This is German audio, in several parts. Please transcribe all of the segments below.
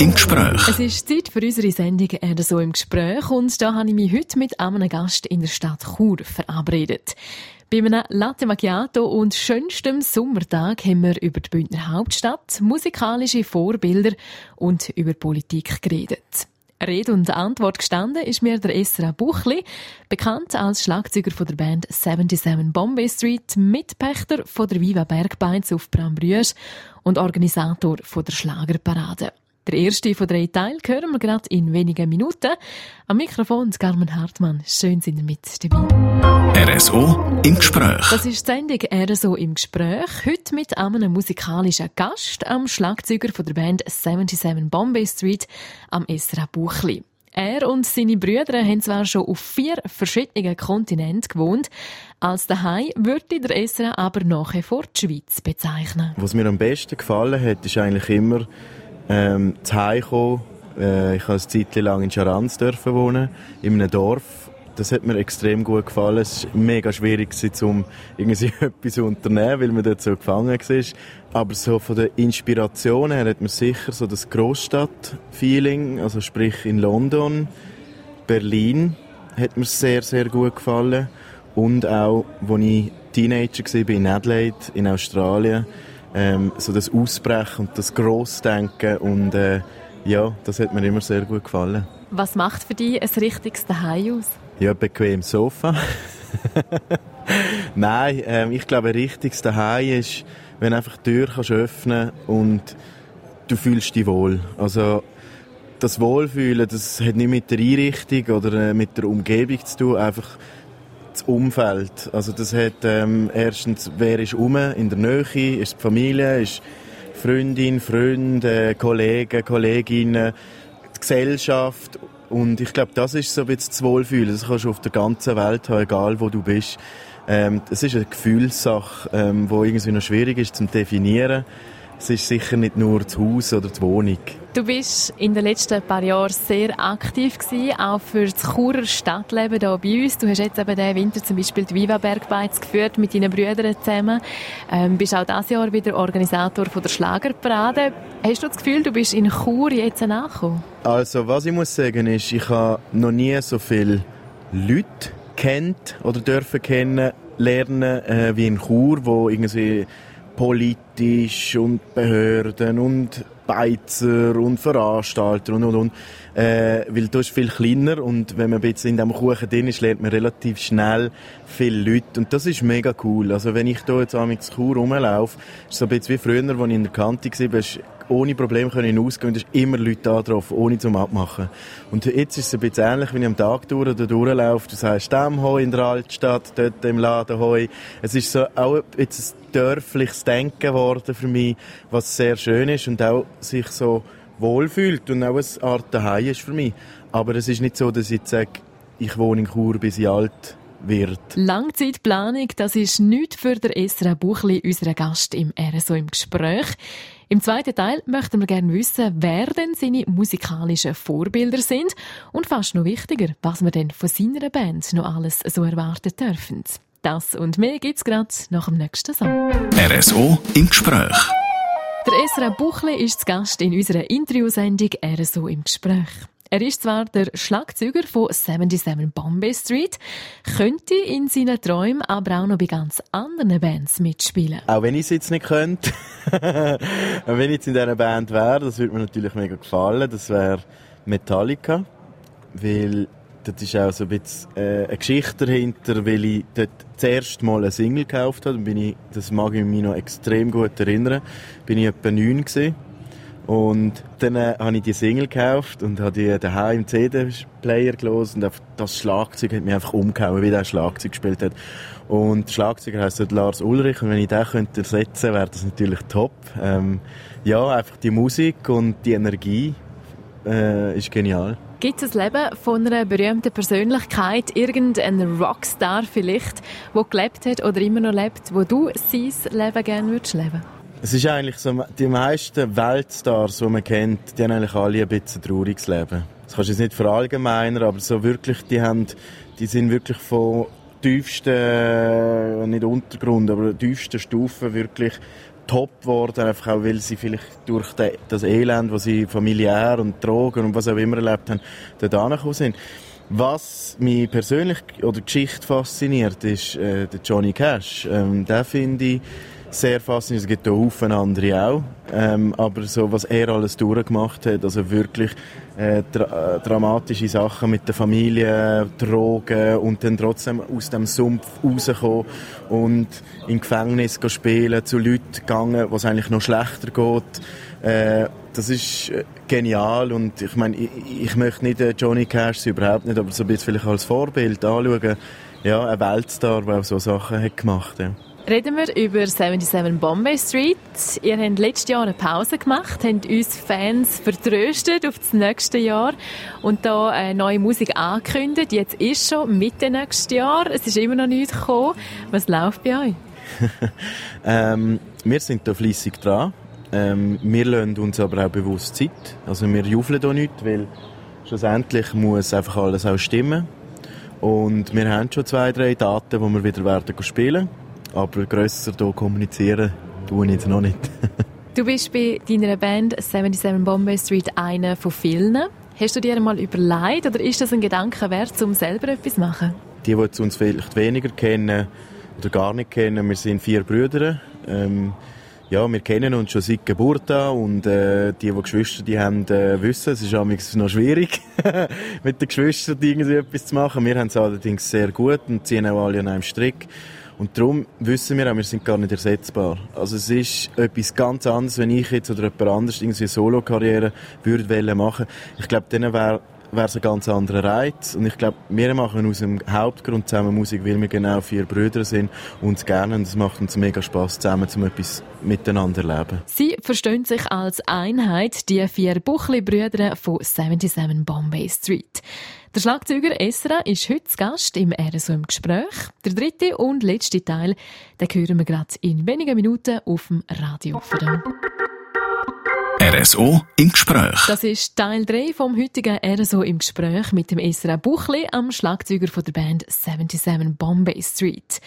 im Gespräch. Es ist Zeit für unsere Sendung «RSO im Gespräch» und da habe ich mich heute mit einem Gast in der Stadt Chur verabredet. Bei einem Latte Macchiato und schönstem Sommertag haben wir über die Bündner Hauptstadt, musikalische Vorbilder und über Politik geredet. Rede und Antwort gestanden ist mir der Esra Buchli, bekannt als Schlagzeuger von der Band 77 Bombay Street, Mitpächter von der Viva Bergbeins auf Brambrüsch und Organisator von der Schlagerparade. Der erste von drei Teilen hören wir gerade in wenigen Minuten. Am Mikrofon Carmen Hartmann. Schön sind ihr mit dabei. RSO im Gespräch. Das ist die Sendung RSO im Gespräch. Heute mit einem musikalischen Gast, am Schlagzeuger von der Band 77 Bombay Street, am Esra Buchli. Er und seine Brüder haben zwar schon auf vier verschiedenen Kontinenten gewohnt, als daheim würde der Esra aber nachher vor die Schweiz bezeichnen. Was mir am besten gefallen hat, ist eigentlich immer ähm, zu Hause äh, Ich habe eine Zeit lang in Scharanz dürfen wohnen, in einem Dorf. Das hat mir extrem gut gefallen. Es war mega schwierig, um irgendwie etwas zu unternehmen, weil man dort so gefangen war. Aber so von der Inspiration her hat man sicher so das Großstadt-Feeling, also sprich in London, Berlin, hat mir sehr, sehr gut gefallen. Und auch, als ich Teenager war in Adelaide, in Australien, ähm, so das Ausbrechen und das Grossdenken und äh, ja, das hat mir immer sehr gut gefallen. Was macht für dich ein richtiges Zuhause aus? Ja, bequem Sofa. Nein, ähm, ich glaube, ein richtiges Zuhause ist, wenn du einfach die Tür kannst öffnen und du fühlst dich wohl. Also das Wohlfühlen, das hat nicht mit der Einrichtung oder äh, mit der Umgebung zu tun, einfach das Umfeld. Also das hat ähm, erstens, wer ist um in der Nähe, ist die Familie, ist Freundin, Freunde, Kollegen, Kolleginnen, die Gesellschaft und ich glaube, das ist so ein bisschen das Wohlfühlen. Das kannst du auf der ganzen Welt haben, egal wo du bist. Ähm, es ist eine Gefühlssache, ähm, irgendwie noch schwierig ist zu definieren es ist sicher nicht nur das Haus oder die Wohnung. Du bist in den letzten paar Jahren sehr aktiv gewesen, auch für das Churer Stadtleben hier bei uns. Du hast jetzt eben diesen Winter zum Beispiel die Viva Bergbeiz geführt mit deinen Brüdern zusammen. Ähm, bist auch dieses Jahr wieder Organisator von der Schlagerparade. Hast du das Gefühl, du bist in Chur jetzt angekommen? Also, was ich muss sagen ist, ich habe noch nie so viele Leute kennt oder dürfen kennenlernen äh, wie in Chur, wo irgendwie politisch und Behörden und Beizer und Veranstalter und und und. Äh, weil du bist viel kleiner und wenn man jetzt in diesem Kuchen drin ist, lernt man relativ schnell viele Leute und das ist mega cool. Also wenn ich hier jetzt am Chur rumlaufe, ist so ein bisschen wie früher, als ich in der Kante war, ohne Probleme können hinausgehen. Es immer Leute da drauf, ohne zum Abmachen. Und jetzt ist es ein bisschen ähnlich, wenn ich am Tag durch oder durchlaufe. Du sagst, dem Heu in der Altstadt, dort im Laden Heu. Es ist so auch jetzt ein dörfliches Denken geworden für mich, was sehr schön ist und auch sich so wohlfühlt und auch eine Art Daheim ist für mich. Aber es ist nicht so, dass ich sage, ich wohne in Chur, bis ich alt wird. Langzeitplanung, das ist nichts für den Esra Buchli, unseren Gast im RSO im Gespräch. Im zweiten Teil möchten wir gerne wissen, wer denn seine musikalischen Vorbilder sind und fast noch wichtiger, was wir denn von seiner Band noch alles so erwarten dürfen. Das und mehr gibt's gerade nach dem nächsten Song. RSO im Gespräch. Der Esra Buchli ist zu Gast in unserer Interviewsendung RSO im Gespräch. Er ist zwar der Schlagzeuger von 77 Bombay Street, könnte in seinen Träumen aber auch noch bei ganz anderen Bands mitspielen. Auch wenn ich es jetzt nicht könnte. wenn ich jetzt in dieser Band wäre, das würde mir natürlich mega gefallen. Das wäre Metallica. Weil das ist auch so ein bisschen äh, eine Geschichte dahinter, weil ich dort das erste Mal eine Single gekauft habe. Bin ich, das mag ich mich noch extrem gut erinnern. Bin ich etwa neun gewesen. Und dann äh, habe ich die Single gekauft und habe die daheim im CD-Player gelesen und das Schlagzeug hat mich einfach umgehauen, wie der Schlagzeug gespielt hat. Und der Schlagzeuger heisst Lars Ulrich und wenn ich den könnte ersetzen, wäre das natürlich top. Ähm, ja, einfach die Musik und die Energie äh, ist genial. Gibt es ein Leben von einer berühmten Persönlichkeit, irgendein Rockstar vielleicht, der gelebt hat oder immer noch lebt, wo du sein Leben gerne würdest leben? Es ist eigentlich so, die meisten Weltstars, die man kennt, die haben eigentlich alle ein bisschen trauriges Leben. Das kannst du jetzt nicht verallgemeinern, aber so wirklich, die haben, die sind wirklich von tiefsten, nicht Untergrund, aber tiefsten Stufen wirklich top geworden, einfach auch, weil sie vielleicht durch das Elend, was sie familiär und Drogen und was auch immer erlebt haben, dort angekommen sind. Was mich persönlich oder Geschichte fasziniert, ist äh, der Johnny Cash. Ähm, den finde ich sehr faszinierend. Es gibt auch Haufen andere auch. Ähm, aber so, was er alles durchgemacht hat, also wirklich äh, dra äh, dramatische Sachen mit der Familie, Drogen und dann trotzdem aus dem Sumpf rauskommen und im Gefängnis spielen, zu Leuten gegangen, was eigentlich noch schlechter geht. Äh, das ist äh, genial und ich meine, ich, ich möchte nicht äh, Johnny Cash überhaupt nicht, aber so ein bisschen vielleicht als Vorbild anschauen. Ja, ein Weltstar, der auch so Sachen hat gemacht hat. Ja. Reden wir über 77 Bombay Street. Ihr habt letztes Jahr eine Pause gemacht, habt uns Fans vertröstet auf das nächste Jahr und da neue Musik angekündigt. Jetzt ist schon Mitte nächstes Jahr. Es ist immer noch nichts gekommen. Was läuft bei euch? ähm, wir sind da fleissig dran. Ähm, wir lassen uns aber auch bewusst Zeit. Also wir jubeln da nicht, weil schlussendlich muss einfach alles auch stimmen. Und wir haben schon zwei, drei Daten, die wir wieder werden spielen aber grösser hier kommunizieren tue ich jetzt noch nicht. du bist bei deiner Band 77 Bombay Street einer von vielen. Hast du dir einmal überlegt oder ist das ein Gedanke wert, um selber etwas zu machen? Die, die uns vielleicht weniger kennen oder gar nicht kennen, wir sind vier Brüder. Ähm, ja, wir kennen uns schon seit Geburt an und äh, die, die Geschwister die haben, äh, wissen, es ist noch schwierig, mit den Geschwistern irgendwie etwas zu machen. Wir haben es allerdings sehr gut und ziehen auch alle an einem Strick. Und darum wissen wir auch, wir sind gar nicht ersetzbar. Also es ist etwas ganz anderes, wenn ich jetzt oder jemand anderes irgendwie eine Solo-Karriere würde machen Ich glaube, dann wäre wäre es ein ganz anderer Reiz. Und ich glaube, wir machen aus dem Hauptgrund zusammen Musik, weil wir genau vier Brüder sind und gerne und es macht uns mega Spaß zusammen, um etwas miteinander zu leben. Sie verstehen sich als Einheit, die vier Buchli-Brüder von 77 Bombay Street. Der Schlagzeuger Esra ist heute Gast im RSO im Gespräch. Der dritte und letzte Teil, den hören wir gerade in wenigen Minuten auf dem Radio. RSO im Gespräch. Das ist Teil 3 vom heutigen RSO im Gespräch mit dem Esra Buchli, am Schlagzeuger von der Band 77 Bombay Street.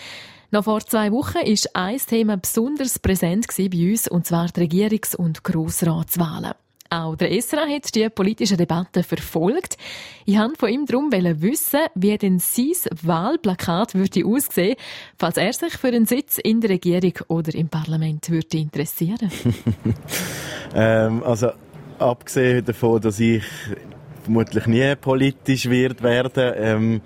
Noch vor zwei Wochen war ein Thema besonders präsent bei uns, und zwar die Regierungs- und Grossratswahlen. Auch der Esra hat die politische Debatte verfolgt. Ich wollte von ihm darum wissen, wie denn sein Wahlplakat würde aussehen, falls er sich für einen Sitz in der Regierung oder im Parlament würde interessieren. ähm, also abgesehen davon, dass ich vermutlich nie politisch wird werden, ähm,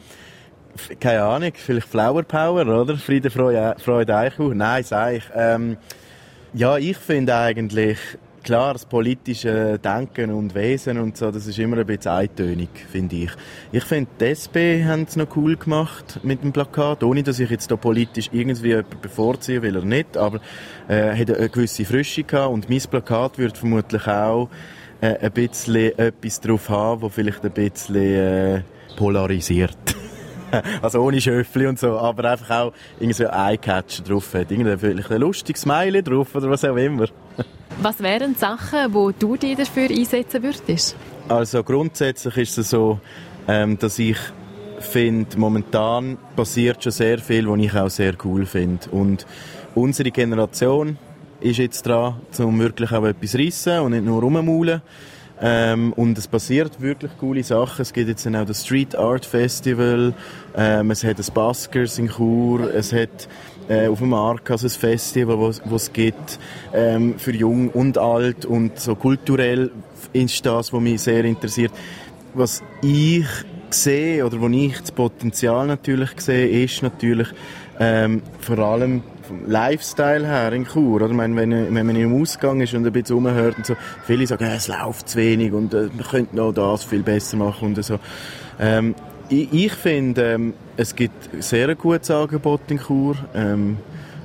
keine Ahnung, vielleicht Flower Power, oder? Friede, Freude, Freude Eichhau? Nein, sag ich. Ähm, ja, ich finde eigentlich, klar, das politische Denken und Wesen und so, das ist immer ein bisschen eintönig, finde ich. Ich finde, die SP haben es noch cool gemacht mit dem Plakat, ohne dass ich jetzt da politisch irgendwie jemanden bevorziehen will oder nicht, aber äh, hat eine gewisse Frische gehabt und mein Plakat wird vermutlich auch äh, ein bisschen etwas drauf haben, wo vielleicht ein bisschen äh, polarisiert. also ohne Schöffli und so, aber einfach auch irgendwie so ein Eyecatcher drauf hat. Irgendwie vielleicht ein lustiges Smiley drauf oder was auch immer. Was wären die Sachen, die du dir dafür einsetzen würdest? Also grundsätzlich ist es so, ähm, dass ich finde, momentan passiert schon sehr viel, was ich auch sehr cool finde. Und unsere Generation ist jetzt dran, um wirklich auch etwas zu reissen und nicht nur rummaulen. Ähm, und es passiert wirklich coole Sachen. Es gibt jetzt auch das Street Art Festival, ähm, es hat das Baskers in Chur, es hat äh, auf dem Markas ein Festival, wo es gibt ähm, für Jung und Alt und so kulturell ist das, was mich sehr interessiert. Was ich sehe oder wo ich das Potenzial natürlich sehe, ist natürlich ähm, vor allem vom Lifestyle her in Chur. Oder? Ich meine, wenn, wenn man im Ausgang ist und ein bisschen rumhört und so, viele sagen, äh, es läuft zu wenig und äh, man könnte noch das viel besser machen und so. Ähm, ich, ich finde, ähm, es gibt sehr ein gutes Angebot in Chur. Ähm,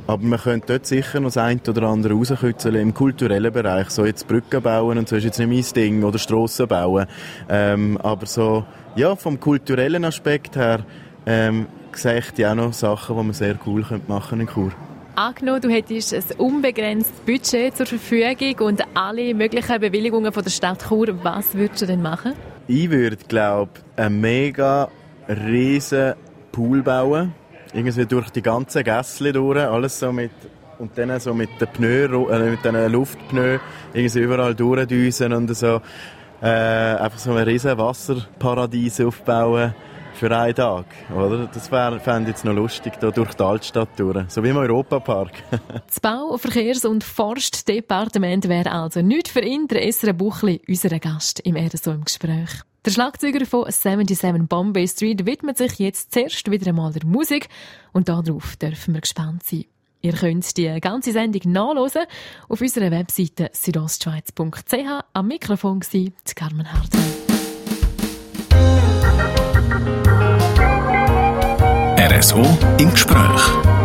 aber man könnte dort sicher noch das eine oder andere rauskitzeln im kulturellen Bereich. So jetzt Brücken bauen und so ist jetzt nicht mein Ding. Oder Strassen bauen. Ähm, aber so, ja, vom kulturellen Aspekt her, ähm, sehe ich die auch noch Sachen, die man sehr cool machen in Chur. Angenommen, du hättest ein unbegrenztes Budget zur Verfügung und alle möglichen Bewilligungen von der Stadt Chur, was würdest du denn machen? Ich würde, glaube einen mega riesen Pool bauen. Irgendwie durch die ganzen Gässli durch, alles so mit und dann so mit den Pneu, äh, mit den Luftpneu irgendwie überall durchdüsen und so äh, einfach so ein riesen Wasserparadies aufbauen für einen Tag, oder? Das fände ich jetzt noch lustig, da durch die Altstadt durch. So wie im Europapark. das Bau-, Verkehrs- und Forstdepartement wäre also nicht für ihn, der Esra Buchli, unser Gast im RSO im Gespräch. Der Schlagzeuger von 77 Bombay Street widmet sich jetzt zuerst wieder einmal der Musik und darauf dürfen wir gespannt sein. Ihr könnt die ganze Sendung nachlesen auf unserer Webseite südostschweiz.ch. Am Mikrofon war Carmen Hartmann. RSO im Gespräch.